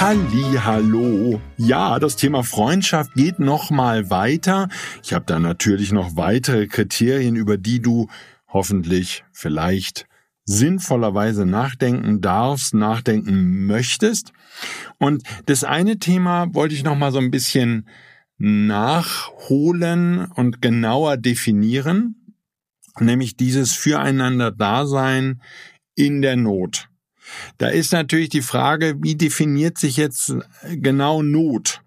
Halli, hallo. Ja, das Thema Freundschaft geht noch mal weiter. Ich habe da natürlich noch weitere Kriterien, über die du hoffentlich vielleicht sinnvollerweise nachdenken darfst, nachdenken möchtest. Und das eine Thema wollte ich noch mal so ein bisschen nachholen und genauer definieren, nämlich dieses Füreinander-Dasein in der Not. Da ist natürlich die Frage, wie definiert sich jetzt genau Not?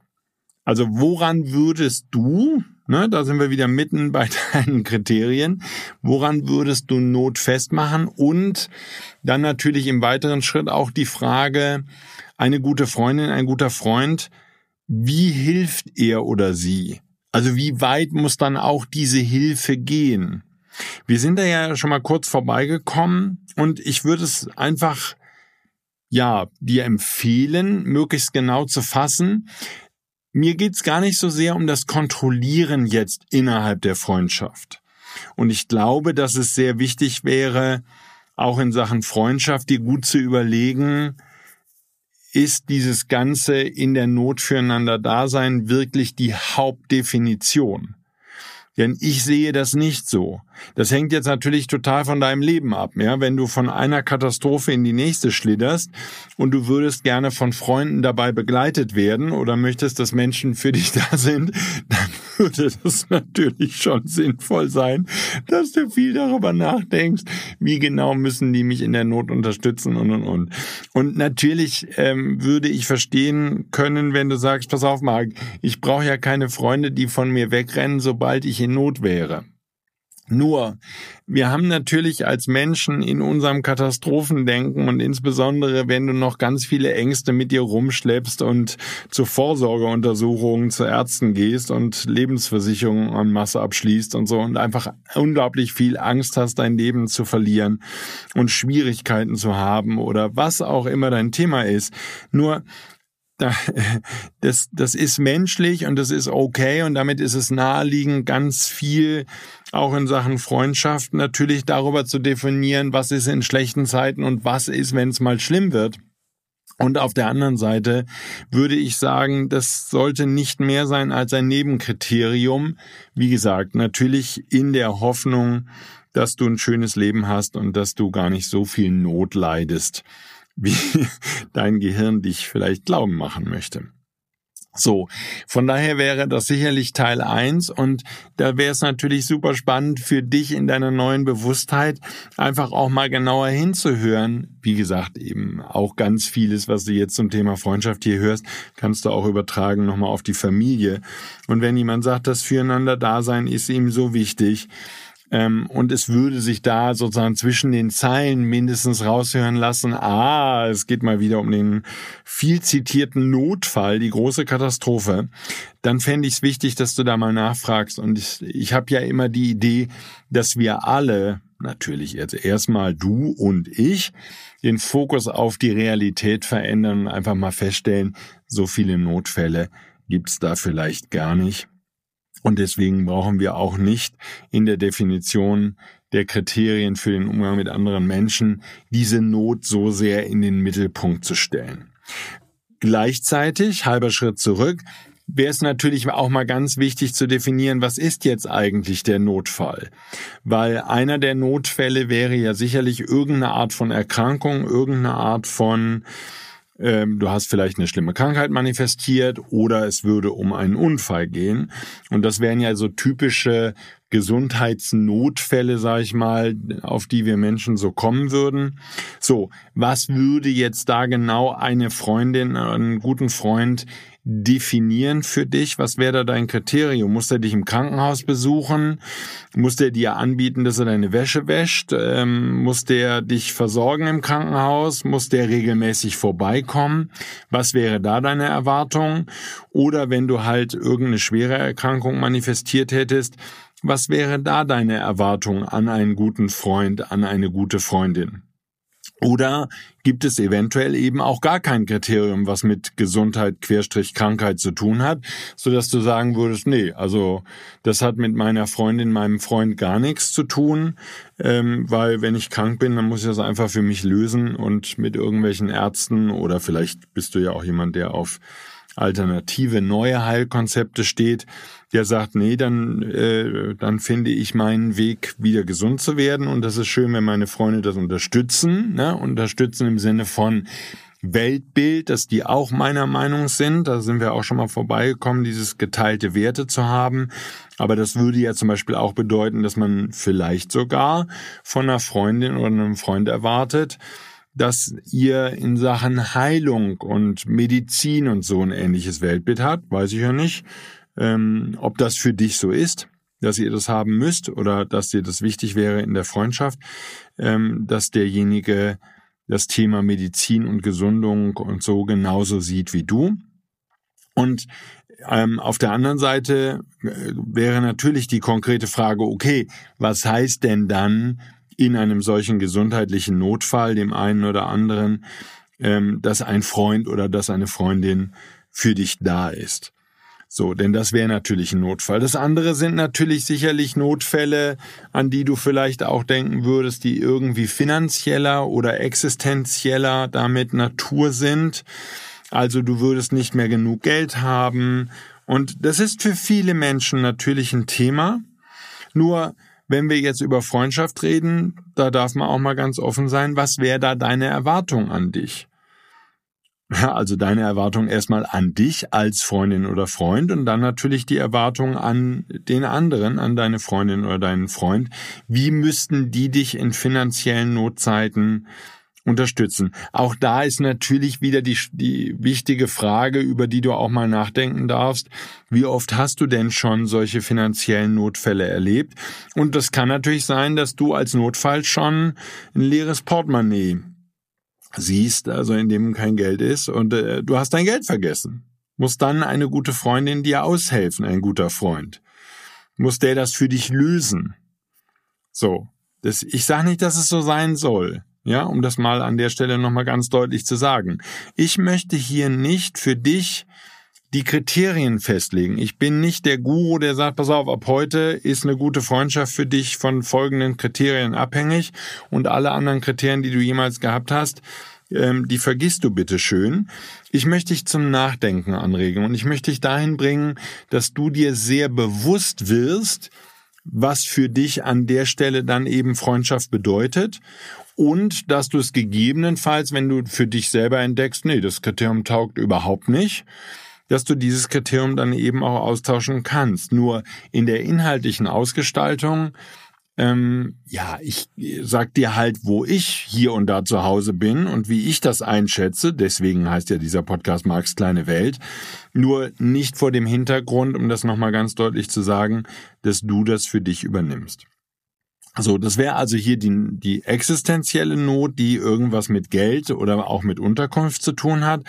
Also woran würdest du, ne, da sind wir wieder mitten bei deinen Kriterien, woran würdest du Not festmachen? Und dann natürlich im weiteren Schritt auch die Frage, eine gute Freundin, ein guter Freund, wie hilft er oder sie? Also wie weit muss dann auch diese Hilfe gehen? Wir sind da ja schon mal kurz vorbeigekommen und ich würde es einfach ja, dir empfehlen, möglichst genau zu fassen. Mir geht's gar nicht so sehr um das Kontrollieren jetzt innerhalb der Freundschaft. Und ich glaube, dass es sehr wichtig wäre, auch in Sachen Freundschaft dir gut zu überlegen, ist dieses ganze in der Not füreinander Dasein wirklich die Hauptdefinition? Denn ich sehe das nicht so. Das hängt jetzt natürlich total von deinem Leben ab. Ja? Wenn du von einer Katastrophe in die nächste schlitterst und du würdest gerne von Freunden dabei begleitet werden oder möchtest, dass Menschen für dich da sind, dann würde das natürlich schon sinnvoll sein, dass du viel darüber nachdenkst, wie genau müssen die mich in der Not unterstützen und und und. Und natürlich ähm, würde ich verstehen können, wenn du sagst, pass auf, Marc, ich brauche ja keine Freunde, die von mir wegrennen, sobald ich in Not wäre. Nur, wir haben natürlich als Menschen in unserem Katastrophendenken und insbesondere, wenn du noch ganz viele Ängste mit dir rumschleppst und zu Vorsorgeuntersuchungen zu Ärzten gehst und Lebensversicherungen an Masse abschließt und so und einfach unglaublich viel Angst hast, dein Leben zu verlieren und Schwierigkeiten zu haben oder was auch immer dein Thema ist. Nur, das, das ist menschlich und das ist okay und damit ist es naheliegend, ganz viel auch in Sachen Freundschaft natürlich darüber zu definieren, was ist in schlechten Zeiten und was ist, wenn es mal schlimm wird. Und auf der anderen Seite würde ich sagen, das sollte nicht mehr sein als ein Nebenkriterium. Wie gesagt, natürlich in der Hoffnung, dass du ein schönes Leben hast und dass du gar nicht so viel Not leidest wie dein Gehirn dich vielleicht glauben machen möchte. So, von daher wäre das sicherlich Teil eins und da wäre es natürlich super spannend für dich in deiner neuen Bewusstheit einfach auch mal genauer hinzuhören. Wie gesagt, eben auch ganz vieles, was du jetzt zum Thema Freundschaft hier hörst, kannst du auch übertragen nochmal auf die Familie. Und wenn jemand sagt, das Füreinander Dasein ist ihm so wichtig, ähm, und es würde sich da sozusagen zwischen den Zeilen mindestens raushören lassen, ah, es geht mal wieder um den viel zitierten Notfall, die große Katastrophe, dann fände ich es wichtig, dass du da mal nachfragst. Und ich, ich habe ja immer die Idee, dass wir alle, natürlich jetzt erstmal du und ich, den Fokus auf die Realität verändern und einfach mal feststellen, so viele Notfälle gibt's da vielleicht gar nicht. Und deswegen brauchen wir auch nicht in der Definition der Kriterien für den Umgang mit anderen Menschen diese Not so sehr in den Mittelpunkt zu stellen. Gleichzeitig, halber Schritt zurück, wäre es natürlich auch mal ganz wichtig zu definieren, was ist jetzt eigentlich der Notfall? Weil einer der Notfälle wäre ja sicherlich irgendeine Art von Erkrankung, irgendeine Art von ähm, du hast vielleicht eine schlimme Krankheit manifestiert oder es würde um einen Unfall gehen. Und das wären ja so typische Gesundheitsnotfälle, sag ich mal, auf die wir Menschen so kommen würden. So, was würde jetzt da genau eine Freundin, einen guten Freund definieren für dich? Was wäre da dein Kriterium? Muss er dich im Krankenhaus besuchen? Muss der dir anbieten, dass er deine Wäsche wäscht? Ähm, muss der dich versorgen im Krankenhaus? Muss der regelmäßig vorbeikommen? Was wäre da deine Erwartung? Oder wenn du halt irgendeine schwere Erkrankung manifestiert hättest, was wäre da deine Erwartung an einen guten Freund, an eine gute Freundin? Oder gibt es eventuell eben auch gar kein Kriterium, was mit Gesundheit, Querstrich, Krankheit zu tun hat, so dass du sagen würdest, nee, also das hat mit meiner Freundin, meinem Freund gar nichts zu tun, ähm, weil wenn ich krank bin, dann muss ich das einfach für mich lösen und mit irgendwelchen Ärzten oder vielleicht bist du ja auch jemand, der auf alternative neue Heilkonzepte steht, der sagt, nee, dann, äh, dann finde ich meinen Weg, wieder gesund zu werden. Und das ist schön, wenn meine Freunde das unterstützen. Ne? Unterstützen im Sinne von Weltbild, dass die auch meiner Meinung sind. Da sind wir auch schon mal vorbeigekommen, dieses geteilte Werte zu haben. Aber das würde ja zum Beispiel auch bedeuten, dass man vielleicht sogar von einer Freundin oder einem Freund erwartet, dass ihr in Sachen Heilung und Medizin und so ein ähnliches Weltbild habt, weiß ich ja nicht. Ähm, ob das für dich so ist, dass ihr das haben müsst oder dass dir das wichtig wäre in der Freundschaft, ähm, dass derjenige das Thema Medizin und Gesundung und so genauso sieht wie du. Und ähm, auf der anderen Seite äh, wäre natürlich die konkrete Frage, okay, was heißt denn dann in einem solchen gesundheitlichen Notfall, dem einen oder anderen, ähm, dass ein Freund oder dass eine Freundin für dich da ist. So, denn das wäre natürlich ein Notfall. Das andere sind natürlich sicherlich Notfälle, an die du vielleicht auch denken würdest, die irgendwie finanzieller oder existenzieller damit Natur sind. Also du würdest nicht mehr genug Geld haben. Und das ist für viele Menschen natürlich ein Thema. Nur wenn wir jetzt über Freundschaft reden, da darf man auch mal ganz offen sein, was wäre da deine Erwartung an dich? Also deine Erwartung erstmal an dich als Freundin oder Freund und dann natürlich die Erwartung an den anderen, an deine Freundin oder deinen Freund. Wie müssten die dich in finanziellen Notzeiten unterstützen. Auch da ist natürlich wieder die, die wichtige Frage, über die du auch mal nachdenken darfst. Wie oft hast du denn schon solche finanziellen Notfälle erlebt? Und das kann natürlich sein, dass du als Notfall schon ein leeres Portemonnaie siehst, also in dem kein Geld ist und äh, du hast dein Geld vergessen. Muss dann eine gute Freundin dir aushelfen, ein guter Freund. Muss der das für dich lösen? So. Das, ich sage nicht, dass es so sein soll. Ja, um das mal an der Stelle nochmal ganz deutlich zu sagen. Ich möchte hier nicht für dich die Kriterien festlegen. Ich bin nicht der Guru, der sagt, pass auf, ab heute ist eine gute Freundschaft für dich von folgenden Kriterien abhängig und alle anderen Kriterien, die du jemals gehabt hast, ähm, die vergisst du bitte schön. Ich möchte dich zum Nachdenken anregen und ich möchte dich dahin bringen, dass du dir sehr bewusst wirst, was für dich an der Stelle dann eben Freundschaft bedeutet und dass du es gegebenenfalls, wenn du für dich selber entdeckst, nee, das Kriterium taugt überhaupt nicht, dass du dieses Kriterium dann eben auch austauschen kannst. Nur in der inhaltlichen Ausgestaltung, ähm, ja, ich sag dir halt, wo ich hier und da zu Hause bin und wie ich das einschätze. Deswegen heißt ja dieser Podcast Marx kleine Welt. Nur nicht vor dem Hintergrund, um das nochmal ganz deutlich zu sagen, dass du das für dich übernimmst. So, das wäre also hier die, die existenzielle Not, die irgendwas mit Geld oder auch mit Unterkunft zu tun hat.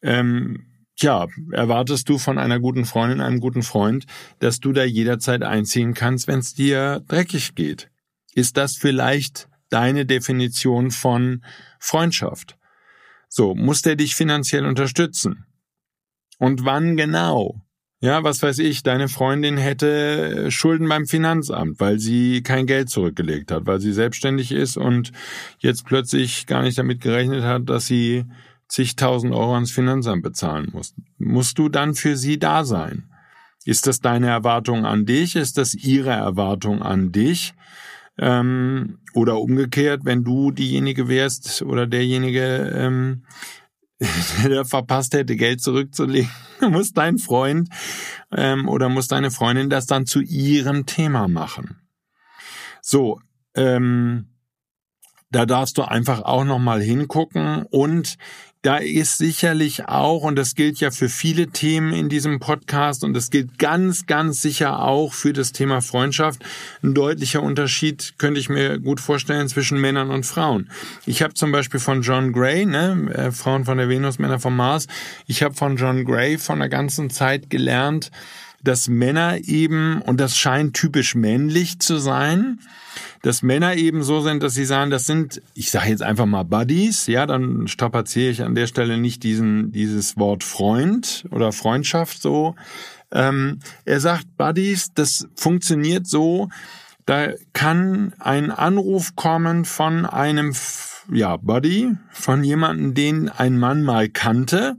Ähm, Tja, erwartest du von einer guten Freundin, einem guten Freund, dass du da jederzeit einziehen kannst, wenn es dir dreckig geht? Ist das vielleicht deine Definition von Freundschaft? So, muss der dich finanziell unterstützen? Und wann genau? Ja, was weiß ich, deine Freundin hätte Schulden beim Finanzamt, weil sie kein Geld zurückgelegt hat, weil sie selbstständig ist und jetzt plötzlich gar nicht damit gerechnet hat, dass sie zigtausend Euro ans Finanzamt bezahlen muss. Musst du dann für sie da sein? Ist das deine Erwartung an dich? Ist das ihre Erwartung an dich? Ähm, oder umgekehrt, wenn du diejenige wärst oder derjenige, ähm, der verpasst hätte, Geld zurückzulegen, muss dein Freund ähm, oder muss deine Freundin das dann zu ihrem Thema machen. So, ähm, da darfst du einfach auch noch mal hingucken und da ist sicherlich auch, und das gilt ja für viele Themen in diesem Podcast, und das gilt ganz, ganz sicher auch für das Thema Freundschaft, ein deutlicher Unterschied könnte ich mir gut vorstellen zwischen Männern und Frauen. Ich habe zum Beispiel von John Gray, ne, äh, Frauen von der Venus, Männer vom Mars, ich habe von John Gray von der ganzen Zeit gelernt, dass Männer eben, und das scheint typisch männlich zu sein, dass Männer eben so sind, dass sie sagen, das sind, ich sage jetzt einfach mal Buddies, ja, dann strapaziere ich an der Stelle nicht diesen, dieses Wort Freund oder Freundschaft so. Ähm, er sagt, Buddies, das funktioniert so, da kann ein Anruf kommen von einem, ja, Buddy, von jemandem, den ein Mann mal kannte,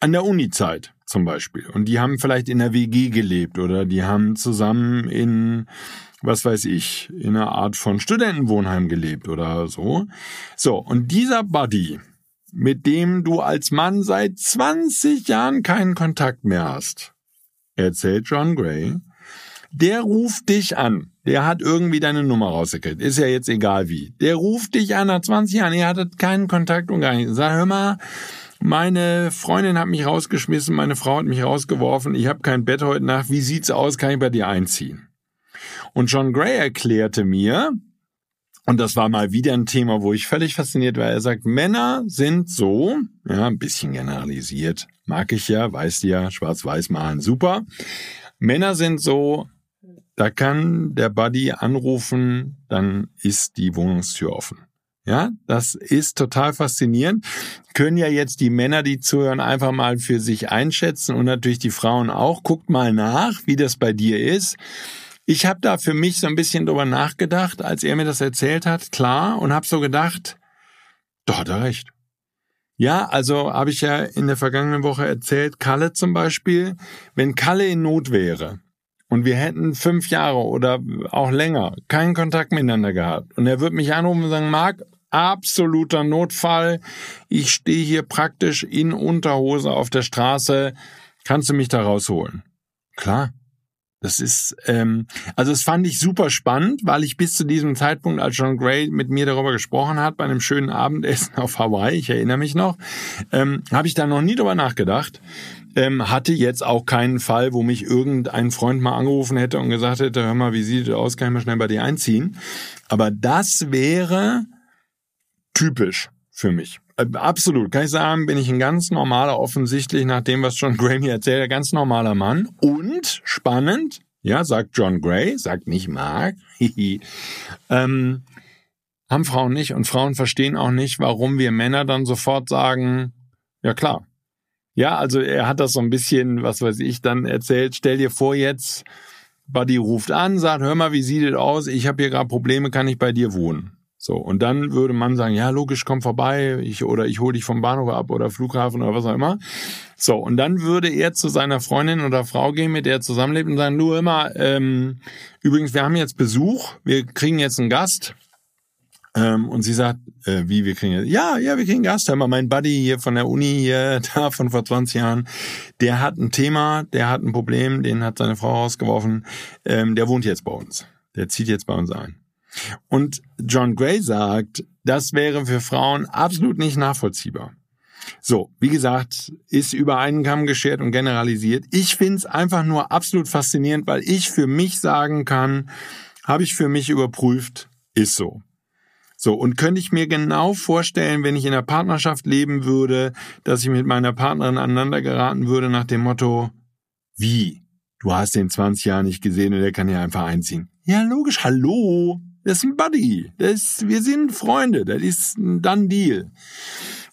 an der Uni-Zeit zum Beispiel. Und die haben vielleicht in der WG gelebt oder die haben zusammen in was weiß ich, in einer Art von Studentenwohnheim gelebt oder so. So, und dieser Buddy, mit dem du als Mann seit 20 Jahren keinen Kontakt mehr hast, erzählt John Gray, der ruft dich an. Der hat irgendwie deine Nummer rausgekriegt. Ist ja jetzt egal wie. Der ruft dich an nach 20 Jahren. Ihr hattet keinen Kontakt und gar nichts. Sag, hör mal, meine Freundin hat mich rausgeschmissen, meine Frau hat mich rausgeworfen, ich habe kein Bett heute Nacht. Wie sieht's aus? Kann ich bei dir einziehen? Und John Gray erklärte mir, und das war mal wieder ein Thema, wo ich völlig fasziniert war. Er sagt, Männer sind so, ja, ein bisschen generalisiert, mag ich ja, weißt du ja, schwarz-weiß malen, super. Männer sind so, da kann der Buddy anrufen, dann ist die Wohnungstür offen. Ja, das ist total faszinierend. Können ja jetzt die Männer, die zuhören, einfach mal für sich einschätzen und natürlich die Frauen auch. Guckt mal nach, wie das bei dir ist. Ich habe da für mich so ein bisschen drüber nachgedacht, als er mir das erzählt hat, klar, und habe so gedacht, doch hat er recht. Ja, also habe ich ja in der vergangenen Woche erzählt, Kalle zum Beispiel, wenn Kalle in Not wäre und wir hätten fünf Jahre oder auch länger keinen Kontakt miteinander gehabt und er würde mich anrufen und sagen, Marc, absoluter Notfall, ich stehe hier praktisch in Unterhose auf der Straße, kannst du mich da rausholen? Klar, das ist, ähm, also das fand ich super spannend, weil ich bis zu diesem Zeitpunkt, als John Gray mit mir darüber gesprochen hat, bei einem schönen Abendessen auf Hawaii, ich erinnere mich noch, ähm, habe ich da noch nie drüber nachgedacht. Ähm, hatte jetzt auch keinen Fall, wo mich irgendein Freund mal angerufen hätte und gesagt hätte, hör mal, wie sieht das aus, kann ich mal schnell bei dir einziehen. Aber das wäre typisch für mich. Äh, absolut, kann ich sagen, bin ich ein ganz normaler, offensichtlich nach dem, was John Gray mir erzählt, ein ganz normaler Mann. Und spannend, ja, sagt John Gray, sagt nicht Mark, ähm, haben Frauen nicht und Frauen verstehen auch nicht, warum wir Männer dann sofort sagen, ja klar. Ja, also er hat das so ein bisschen, was weiß ich, dann erzählt, stell dir vor jetzt, Buddy ruft an, sagt, hör mal, wie sieht es aus? Ich habe hier gerade Probleme, kann ich bei dir wohnen? So, und dann würde man sagen, ja, logisch, komm vorbei, ich, oder ich hole dich vom Bahnhof ab oder Flughafen oder was auch immer. So, und dann würde er zu seiner Freundin oder Frau gehen, mit der er zusammenlebt und sagen, nur immer, ähm, übrigens, wir haben jetzt Besuch, wir kriegen jetzt einen Gast. Ähm, und sie sagt, äh, wie, wir kriegen jetzt, ja, ja, wir kriegen einen Gast. Hör mal, mein Buddy hier von der Uni hier, da von vor 20 Jahren, der hat ein Thema, der hat ein Problem, den hat seine Frau rausgeworfen, ähm, der wohnt jetzt bei uns. Der zieht jetzt bei uns ein. Und John Gray sagt, das wäre für Frauen absolut nicht nachvollziehbar. So, wie gesagt, ist über einen Kamm geschert und generalisiert. Ich find's einfach nur absolut faszinierend, weil ich für mich sagen kann, habe ich für mich überprüft, ist so. So, und könnte ich mir genau vorstellen, wenn ich in einer Partnerschaft leben würde, dass ich mit meiner Partnerin aneinander geraten würde nach dem Motto, wie? Du hast den 20 Jahre nicht gesehen und der kann ja einfach einziehen. Ja, logisch, hallo. Das ist ein Buddy. Das ist, wir sind Freunde. Das ist ein Done Deal.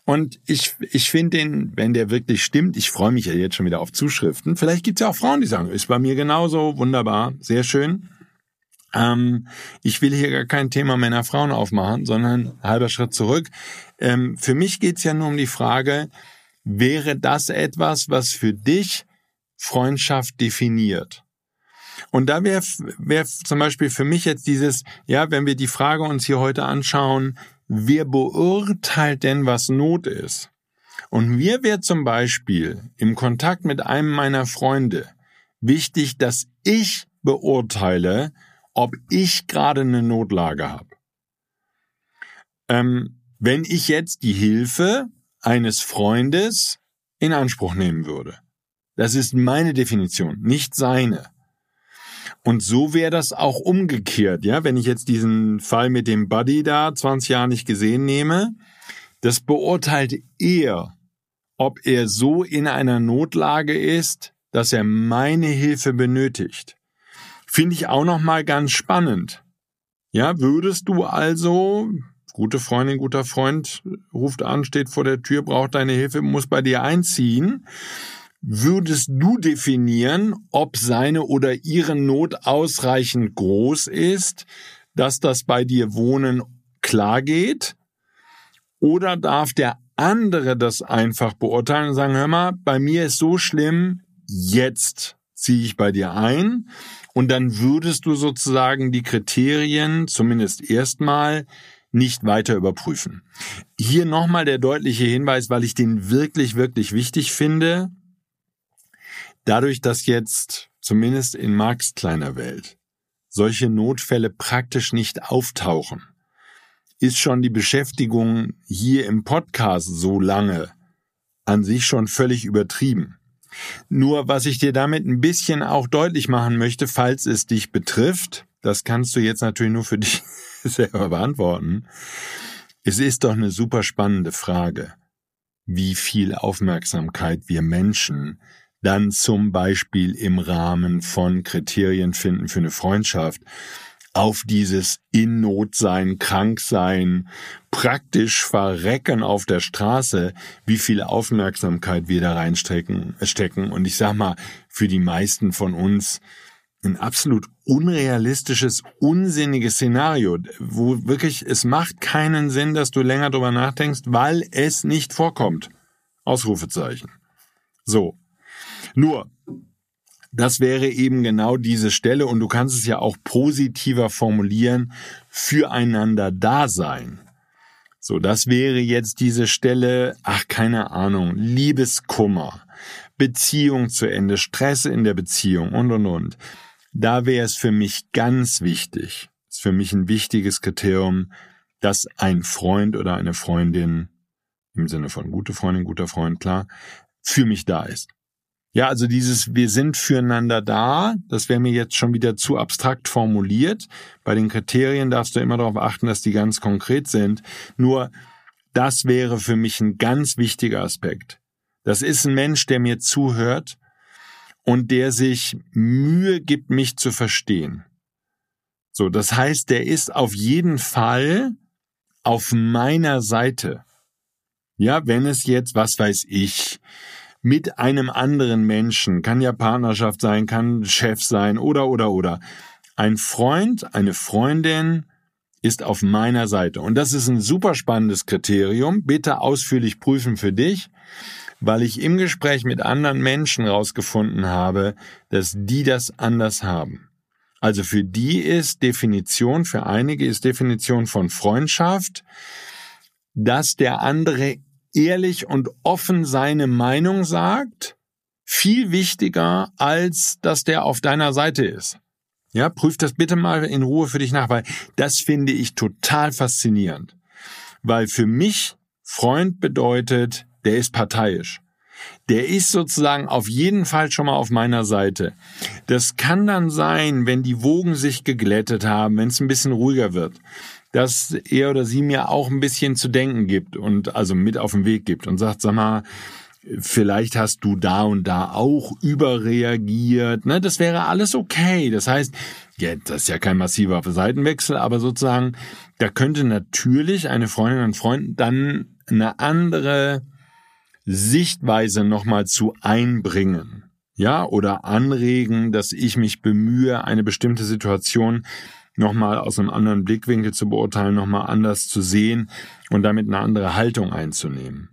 Und ich, ich finde den, wenn der wirklich stimmt, ich freue mich ja jetzt schon wieder auf Zuschriften. Vielleicht gibt es ja auch Frauen, die sagen, ist bei mir genauso, wunderbar, sehr schön. Ähm, ich will hier gar kein Thema Männer-Frauen aufmachen, sondern halber Schritt zurück. Ähm, für mich geht's ja nur um die Frage, wäre das etwas, was für dich Freundschaft definiert? Und da wäre wär zum Beispiel für mich jetzt dieses, ja, wenn wir die Frage uns hier heute anschauen, wer beurteilt denn, was Not ist? Und mir wäre zum Beispiel im Kontakt mit einem meiner Freunde wichtig, dass ich beurteile, ob ich gerade eine Notlage habe. Ähm, wenn ich jetzt die Hilfe eines Freundes in Anspruch nehmen würde. Das ist meine Definition, nicht seine. Und so wäre das auch umgekehrt, ja, wenn ich jetzt diesen Fall mit dem Buddy da 20 Jahre nicht gesehen nehme, das beurteilt er, ob er so in einer Notlage ist, dass er meine Hilfe benötigt. Finde ich auch noch mal ganz spannend. Ja, würdest du also, gute Freundin, guter Freund ruft an, steht vor der Tür, braucht deine Hilfe, muss bei dir einziehen, würdest du definieren, ob seine oder ihre Not ausreichend groß ist, dass das bei dir Wohnen klar geht? Oder darf der andere das einfach beurteilen und sagen, hör mal, bei mir ist so schlimm, jetzt ziehe ich bei dir ein und dann würdest du sozusagen die Kriterien zumindest erstmal nicht weiter überprüfen. Hier nochmal der deutliche Hinweis, weil ich den wirklich, wirklich wichtig finde. Dadurch, dass jetzt zumindest in Marx kleiner Welt solche Notfälle praktisch nicht auftauchen, ist schon die Beschäftigung hier im Podcast so lange an sich schon völlig übertrieben. Nur was ich dir damit ein bisschen auch deutlich machen möchte, falls es dich betrifft, das kannst du jetzt natürlich nur für dich selber beantworten. Es ist doch eine super spannende Frage, wie viel Aufmerksamkeit wir Menschen dann zum Beispiel im Rahmen von Kriterien finden für eine Freundschaft auf dieses in Not sein, krank sein, praktisch verrecken auf der Straße, wie viel Aufmerksamkeit wir da reinstecken, stecken. Und ich sag mal, für die meisten von uns ein absolut unrealistisches, unsinniges Szenario, wo wirklich es macht keinen Sinn, dass du länger drüber nachdenkst, weil es nicht vorkommt. Ausrufezeichen. So. Nur, das wäre eben genau diese Stelle und du kannst es ja auch positiver formulieren, füreinander da sein. So, das wäre jetzt diese Stelle, ach keine Ahnung, Liebeskummer, Beziehung zu Ende, Stress in der Beziehung und und und. Da wäre es für mich ganz wichtig, ist für mich ein wichtiges Kriterium, dass ein Freund oder eine Freundin, im Sinne von gute Freundin, guter Freund, klar, für mich da ist. Ja, also dieses Wir sind füreinander da, das wäre mir jetzt schon wieder zu abstrakt formuliert. Bei den Kriterien darfst du immer darauf achten, dass die ganz konkret sind. Nur das wäre für mich ein ganz wichtiger Aspekt. Das ist ein Mensch, der mir zuhört und der sich Mühe gibt, mich zu verstehen. So, das heißt, der ist auf jeden Fall auf meiner Seite. Ja, wenn es jetzt, was weiß ich, mit einem anderen Menschen, kann ja Partnerschaft sein, kann Chef sein oder oder oder. Ein Freund, eine Freundin ist auf meiner Seite. Und das ist ein super spannendes Kriterium. Bitte ausführlich prüfen für dich, weil ich im Gespräch mit anderen Menschen rausgefunden habe, dass die das anders haben. Also für die ist Definition, für einige ist Definition von Freundschaft, dass der andere ehrlich und offen seine Meinung sagt, viel wichtiger, als dass der auf deiner Seite ist. Ja, prüf das bitte mal in Ruhe für dich nach, weil das finde ich total faszinierend. Weil für mich Freund bedeutet, der ist parteiisch. Der ist sozusagen auf jeden Fall schon mal auf meiner Seite. Das kann dann sein, wenn die Wogen sich geglättet haben, wenn es ein bisschen ruhiger wird dass er oder sie mir auch ein bisschen zu denken gibt und also mit auf den Weg gibt und sagt, sag mal, vielleicht hast du da und da auch überreagiert. Ne, das wäre alles okay. Das heißt, ja, das ist ja kein massiver Seitenwechsel, aber sozusagen, da könnte natürlich eine Freundin und Freund dann eine andere Sichtweise nochmal zu einbringen. Ja, oder anregen, dass ich mich bemühe, eine bestimmte Situation nochmal aus einem anderen Blickwinkel zu beurteilen, nochmal anders zu sehen und damit eine andere Haltung einzunehmen.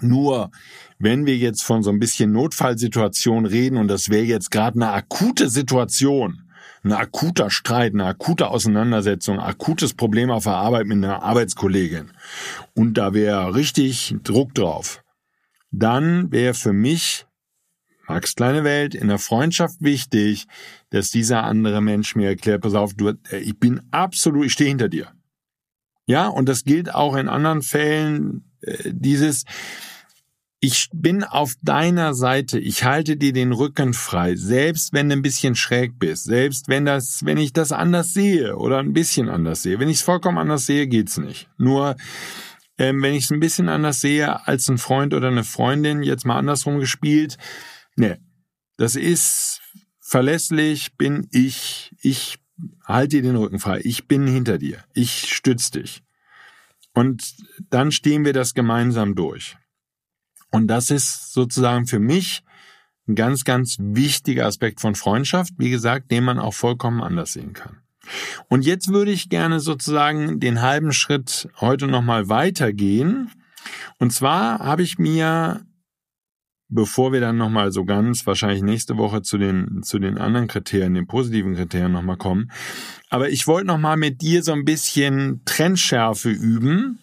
Nur, wenn wir jetzt von so ein bisschen Notfallsituation reden und das wäre jetzt gerade eine akute Situation, ein akuter Streit, eine akute Auseinandersetzung, akutes Problem auf der Arbeit mit einer Arbeitskollegin und da wäre richtig Druck drauf, dann wäre für mich Max kleine Welt in der Freundschaft wichtig, dass dieser andere Mensch mir erklärt, pass auf, du, äh, ich bin absolut, ich stehe hinter dir. Ja, und das gilt auch in anderen Fällen, äh, dieses, ich bin auf deiner Seite, ich halte dir den Rücken frei, selbst wenn du ein bisschen schräg bist, selbst wenn das, wenn ich das anders sehe oder ein bisschen anders sehe. Wenn ich es vollkommen anders sehe, geht's nicht. Nur, ähm, wenn ich es ein bisschen anders sehe als ein Freund oder eine Freundin, jetzt mal andersrum gespielt, Nee, das ist verlässlich, bin ich, ich halte dir den Rücken frei, ich bin hinter dir, ich stütze dich. Und dann stehen wir das gemeinsam durch. Und das ist sozusagen für mich ein ganz, ganz wichtiger Aspekt von Freundschaft, wie gesagt, den man auch vollkommen anders sehen kann. Und jetzt würde ich gerne sozusagen den halben Schritt heute nochmal weitergehen. Und zwar habe ich mir bevor wir dann nochmal so ganz wahrscheinlich nächste Woche zu den, zu den anderen Kriterien, den positiven Kriterien nochmal kommen. Aber ich wollte nochmal mit dir so ein bisschen Trendschärfe üben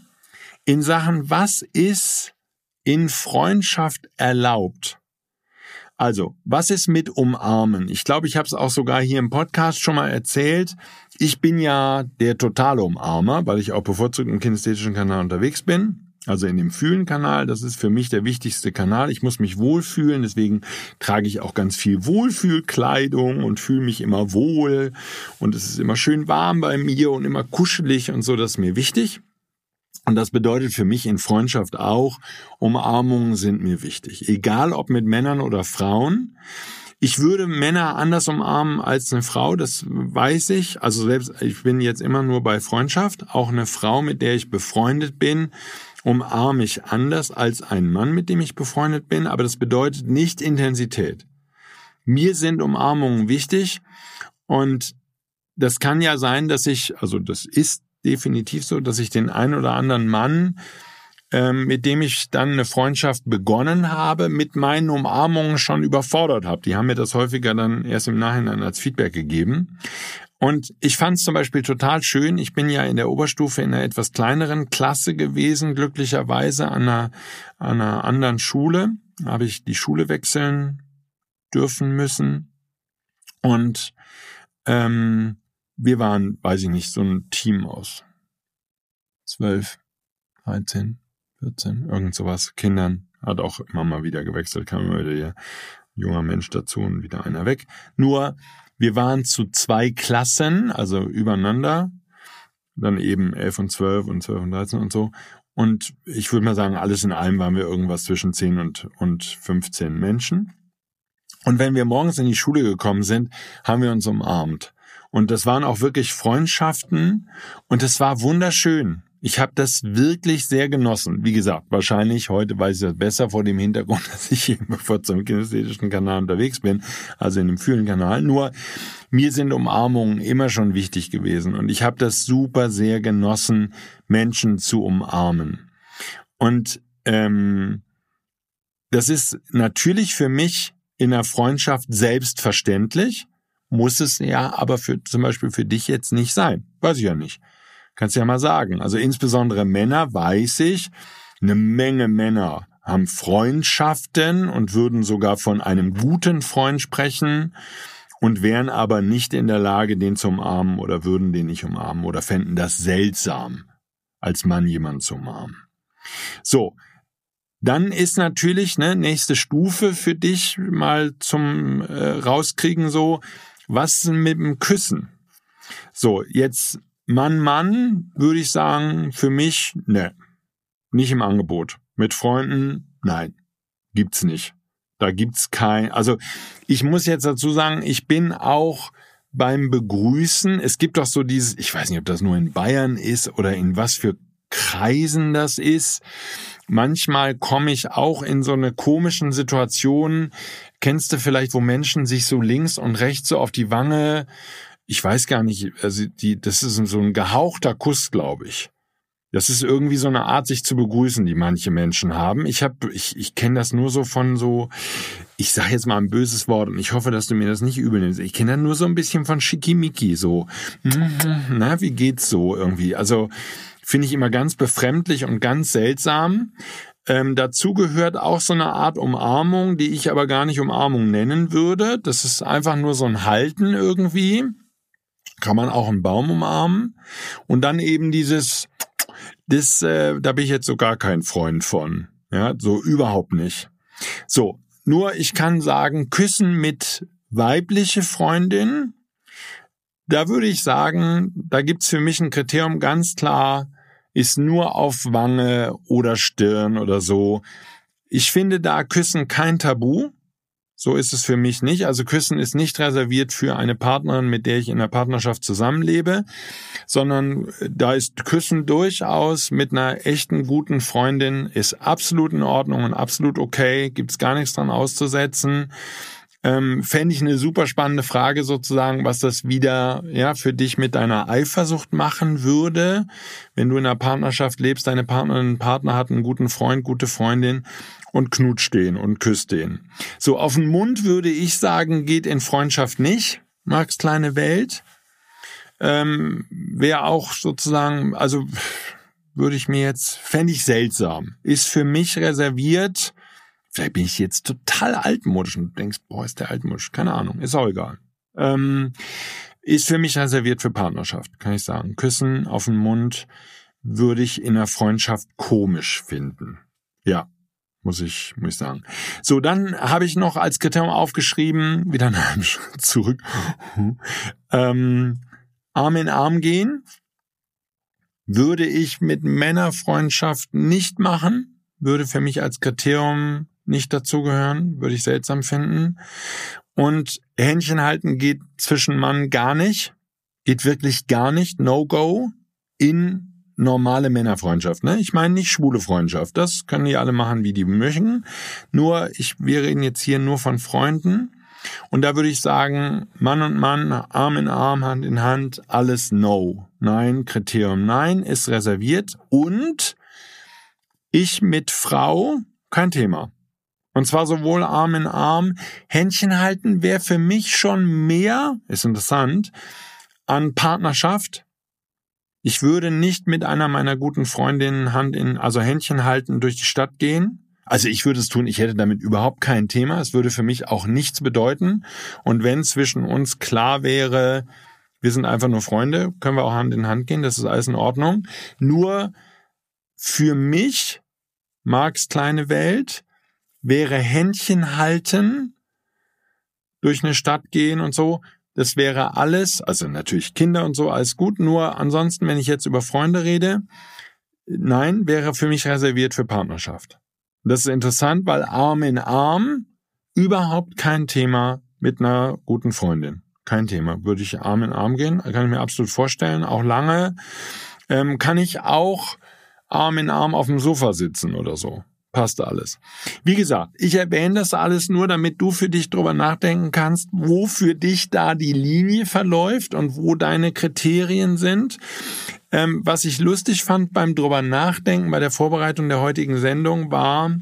in Sachen, was ist in Freundschaft erlaubt? Also, was ist mit Umarmen? Ich glaube, ich habe es auch sogar hier im Podcast schon mal erzählt. Ich bin ja der totale Umarmer, weil ich auch bevorzugt im kinästhetischen Kanal unterwegs bin also in dem Fühlen-Kanal. Das ist für mich der wichtigste Kanal. Ich muss mich wohlfühlen, deswegen trage ich auch ganz viel Wohlfühlkleidung und fühle mich immer wohl. Und es ist immer schön warm bei mir und immer kuschelig und so, das ist mir wichtig. Und das bedeutet für mich in Freundschaft auch, Umarmungen sind mir wichtig. Egal ob mit Männern oder Frauen. Ich würde Männer anders umarmen als eine Frau, das weiß ich. Also selbst, ich bin jetzt immer nur bei Freundschaft. Auch eine Frau, mit der ich befreundet bin, umarme ich anders als ein Mann, mit dem ich befreundet bin, aber das bedeutet nicht Intensität. Mir sind Umarmungen wichtig und das kann ja sein, dass ich, also das ist definitiv so, dass ich den einen oder anderen Mann, ähm, mit dem ich dann eine Freundschaft begonnen habe, mit meinen Umarmungen schon überfordert habe. Die haben mir das häufiger dann erst im Nachhinein als Feedback gegeben. Und ich fand es zum Beispiel total schön. Ich bin ja in der Oberstufe in einer etwas kleineren Klasse gewesen, glücklicherweise an einer, an einer anderen Schule. Habe ich die Schule wechseln dürfen müssen. Und ähm, wir waren, weiß ich nicht, so ein Team aus zwölf, dreizehn, vierzehn, irgend sowas, Kindern. Hat auch immer mal wieder gewechselt, kam immer wieder junger Mensch dazu und wieder einer weg. Nur wir waren zu zwei Klassen, also übereinander, dann eben 11 und 12 und 12 und 13 und so. Und ich würde mal sagen, alles in allem waren wir irgendwas zwischen 10 und, und 15 Menschen. Und wenn wir morgens in die Schule gekommen sind, haben wir uns umarmt. Und das waren auch wirklich Freundschaften und es war wunderschön. Ich habe das wirklich sehr genossen. Wie gesagt, wahrscheinlich heute weiß ich das besser vor dem Hintergrund, dass ich eben bevor zum kinästhetischen Kanal unterwegs bin, also in dem Fühlenkanal. Nur mir sind Umarmungen immer schon wichtig gewesen und ich habe das super sehr genossen, Menschen zu umarmen. Und ähm, das ist natürlich für mich in der Freundschaft selbstverständlich, muss es ja aber für zum Beispiel für dich jetzt nicht sein. Weiß ich ja nicht. Kannst ja mal sagen. Also insbesondere Männer weiß ich, eine Menge Männer haben Freundschaften und würden sogar von einem guten Freund sprechen und wären aber nicht in der Lage, den zu umarmen oder würden den nicht umarmen oder fänden das seltsam, als Mann jemanden zu umarmen. So. Dann ist natürlich ne nächste Stufe für dich mal zum äh, rauskriegen so, was mit dem Küssen? So, jetzt Mann, Mann, würde ich sagen, für mich, ne. Nicht im Angebot. Mit Freunden, nein. Gibt's nicht. Da gibt's kein, also ich muss jetzt dazu sagen, ich bin auch beim Begrüßen, es gibt doch so dieses, ich weiß nicht, ob das nur in Bayern ist oder in was für Kreisen das ist. Manchmal komme ich auch in so eine komischen Situation. Kennst du vielleicht, wo Menschen sich so links und rechts so auf die Wange ich weiß gar nicht, also die, das ist so ein gehauchter Kuss, glaube ich. Das ist irgendwie so eine Art, sich zu begrüßen, die manche Menschen haben. Ich habe, ich, ich kenne das nur so von so, ich sage jetzt mal ein böses Wort und ich hoffe, dass du mir das nicht übel nimmst. Ich kenne das nur so ein bisschen von Schickimicki, so, na, wie geht's so irgendwie? Also finde ich immer ganz befremdlich und ganz seltsam. Ähm, dazu gehört auch so eine Art Umarmung, die ich aber gar nicht Umarmung nennen würde. Das ist einfach nur so ein Halten irgendwie. Kann man auch einen Baum umarmen. Und dann eben dieses, das, äh, da bin ich jetzt so gar kein Freund von. Ja, so überhaupt nicht. So, nur ich kann sagen, küssen mit weibliche Freundin, da würde ich sagen, da gibt's für mich ein Kriterium ganz klar, ist nur auf Wange oder Stirn oder so. Ich finde da Küssen kein Tabu. So ist es für mich nicht. Also Küssen ist nicht reserviert für eine Partnerin, mit der ich in der Partnerschaft zusammenlebe, sondern da ist Küssen durchaus mit einer echten guten Freundin ist absolut in Ordnung und absolut okay, gibt's gar nichts dran auszusetzen. Ähm, fände ich eine super spannende Frage sozusagen, was das wieder ja für dich mit deiner Eifersucht machen würde, wenn du in einer Partnerschaft lebst, deine Partnerin, Partner hat einen guten Freund, gute Freundin und knutscht den und küsst den. So auf den Mund würde ich sagen, geht in Freundschaft nicht. Max kleine Welt ähm, wäre auch sozusagen, also würde ich mir jetzt, fände ich seltsam. Ist für mich reserviert Vielleicht bin ich jetzt total altmodisch und denkst, boah, ist der altmodisch. Keine Ahnung, ist auch egal. Ähm, ist für mich reserviert für Partnerschaft, kann ich sagen. Küssen auf den Mund würde ich in einer Freundschaft komisch finden. Ja, muss ich, muss ich sagen. So, dann habe ich noch als Kriterium aufgeschrieben, wieder einen Schritt zurück, ähm, Arm in Arm gehen. Würde ich mit Männerfreundschaft nicht machen, würde für mich als Kriterium nicht dazugehören, würde ich seltsam finden. Und Händchen halten geht zwischen Mann gar nicht, geht wirklich gar nicht, no go, in normale Männerfreundschaft. Ne? Ich meine nicht schwule Freundschaft, das können die alle machen, wie die möchten. Nur, ich, wir reden jetzt hier nur von Freunden. Und da würde ich sagen, Mann und Mann, Arm in Arm, Hand in Hand, alles No. Nein, Kriterium Nein ist reserviert. Und ich mit Frau, kein Thema. Und zwar sowohl Arm in Arm. Händchen halten wäre für mich schon mehr, ist interessant, an Partnerschaft. Ich würde nicht mit einer meiner guten Freundinnen Hand in, also Händchen halten durch die Stadt gehen. Also ich würde es tun, ich hätte damit überhaupt kein Thema. Es würde für mich auch nichts bedeuten. Und wenn zwischen uns klar wäre, wir sind einfach nur Freunde, können wir auch Hand in Hand gehen, das ist alles in Ordnung. Nur für mich, Marks kleine Welt, wäre Händchen halten, durch eine Stadt gehen und so. Das wäre alles, also natürlich Kinder und so, alles gut. Nur ansonsten, wenn ich jetzt über Freunde rede, nein, wäre für mich reserviert für Partnerschaft. Das ist interessant, weil Arm in Arm überhaupt kein Thema mit einer guten Freundin. Kein Thema. Würde ich Arm in Arm gehen, kann ich mir absolut vorstellen. Auch lange ähm, kann ich auch Arm in Arm auf dem Sofa sitzen oder so passt alles. Wie gesagt, ich erwähne das alles nur, damit du für dich drüber nachdenken kannst, wo für dich da die Linie verläuft und wo deine Kriterien sind. Ähm, was ich lustig fand beim drüber nachdenken, bei der Vorbereitung der heutigen Sendung, war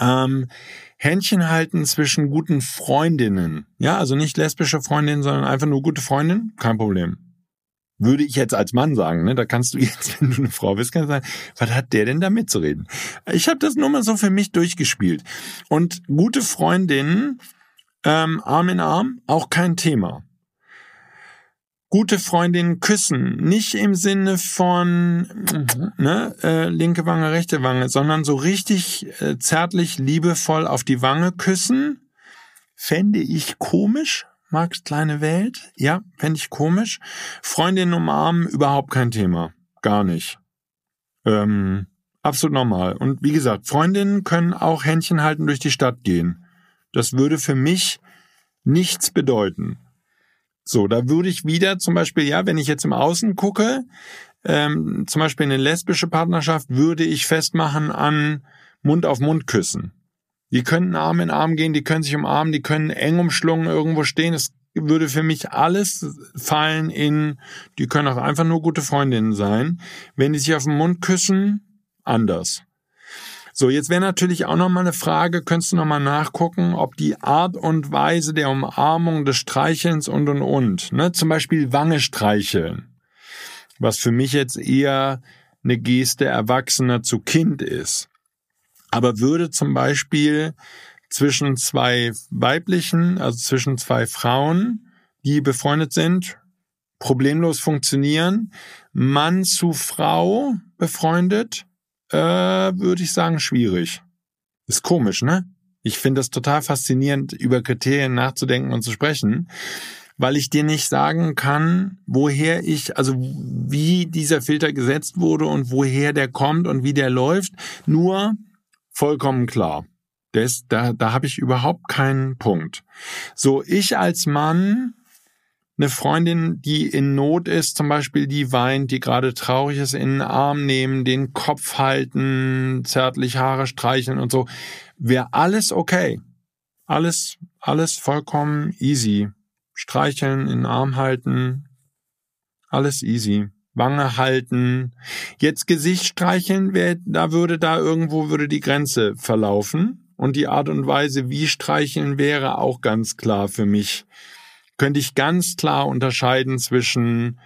ähm, Händchen halten zwischen guten Freundinnen. Ja, also nicht lesbische Freundinnen, sondern einfach nur gute Freundinnen. Kein Problem würde ich jetzt als Mann sagen, ne? Da kannst du jetzt, wenn du eine Frau bist, kannst du sagen, was hat der denn da mitzureden? Ich habe das nur mal so für mich durchgespielt. Und gute Freundinnen, ähm, Arm in Arm, auch kein Thema. Gute Freundinnen küssen, nicht im Sinne von ne, äh, linke Wange, rechte Wange, sondern so richtig äh, zärtlich, liebevoll auf die Wange küssen, fände ich komisch, Max kleine Welt? Ja, fände ich komisch. Freundin umarmen, überhaupt kein Thema. Gar nicht. Ähm, absolut normal. Und wie gesagt, Freundinnen können auch Händchen halten durch die Stadt gehen. Das würde für mich nichts bedeuten. So, da würde ich wieder zum Beispiel, ja, wenn ich jetzt im Außen gucke, ähm, zum Beispiel eine lesbische Partnerschaft, würde ich festmachen an Mund auf Mund küssen. Die können Arm in Arm gehen, die können sich umarmen, die können eng umschlungen irgendwo stehen. Es würde für mich alles fallen in, die können auch einfach nur gute Freundinnen sein. Wenn die sich auf den Mund küssen, anders. So, jetzt wäre natürlich auch nochmal eine Frage, könntest du nochmal nachgucken, ob die Art und Weise der Umarmung, des Streichelns und und und, ne, zum Beispiel Wange streicheln, was für mich jetzt eher eine Geste Erwachsener zu Kind ist aber würde zum Beispiel zwischen zwei weiblichen, also zwischen zwei Frauen, die befreundet sind, problemlos funktionieren. Mann zu Frau befreundet, äh, würde ich sagen, schwierig. Ist komisch, ne? Ich finde es total faszinierend, über Kriterien nachzudenken und zu sprechen, weil ich dir nicht sagen kann, woher ich, also wie dieser Filter gesetzt wurde und woher der kommt und wie der läuft. Nur vollkommen klar. Das, da, da habe ich überhaupt keinen Punkt. So, ich als Mann, eine Freundin, die in Not ist, zum Beispiel, die weint, die gerade traurig ist, in den Arm nehmen, den Kopf halten, zärtlich Haare streicheln und so, wäre alles okay. Alles, alles vollkommen easy. Streicheln, in den Arm halten, alles easy. Wange halten. Jetzt Gesicht streicheln, wär, da würde da irgendwo würde die Grenze verlaufen. Und die Art und Weise, wie streicheln, wäre auch ganz klar für mich. Könnte ich ganz klar unterscheiden zwischen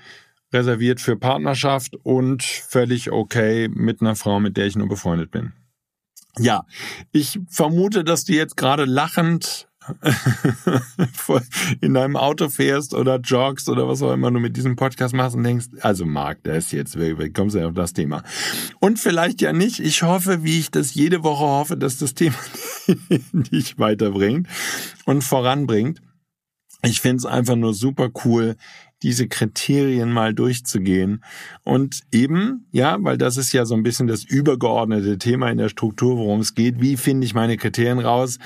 reserviert für Partnerschaft und völlig okay mit einer Frau, mit der ich nur befreundet bin. Ja, ich vermute, dass du jetzt gerade lachend in deinem Auto fährst oder joggst oder was auch immer du mit diesem Podcast machst und denkst, also Marc, der ist jetzt, wie kommst du auf das Thema? Und vielleicht ja nicht. Ich hoffe, wie ich das jede Woche hoffe, dass das Thema dich weiterbringt und voranbringt. Ich finde es einfach nur super cool, diese Kriterien mal durchzugehen. Und eben, ja, weil das ist ja so ein bisschen das übergeordnete Thema in der Struktur, worum es geht. Wie finde ich meine Kriterien raus?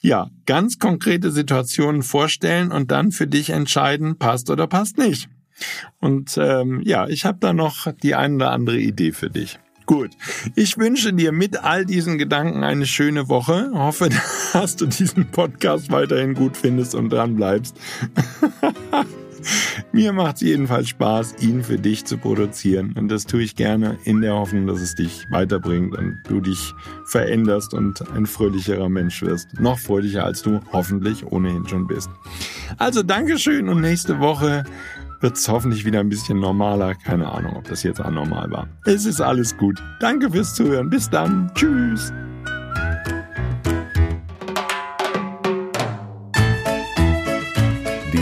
Ja, ganz konkrete Situationen vorstellen und dann für dich entscheiden, passt oder passt nicht. Und ähm, ja, ich habe da noch die eine oder andere Idee für dich. Gut. Ich wünsche dir mit all diesen Gedanken eine schöne Woche. Hoffe, dass du diesen Podcast weiterhin gut findest und dran bleibst. Mir macht es jedenfalls Spaß, ihn für dich zu produzieren. Und das tue ich gerne in der Hoffnung, dass es dich weiterbringt und du dich veränderst und ein fröhlicherer Mensch wirst. Noch fröhlicher, als du hoffentlich ohnehin schon bist. Also Dankeschön und nächste Woche wird es hoffentlich wieder ein bisschen normaler. Keine Ahnung, ob das jetzt anormal war. Es ist alles gut. Danke fürs Zuhören. Bis dann. Tschüss.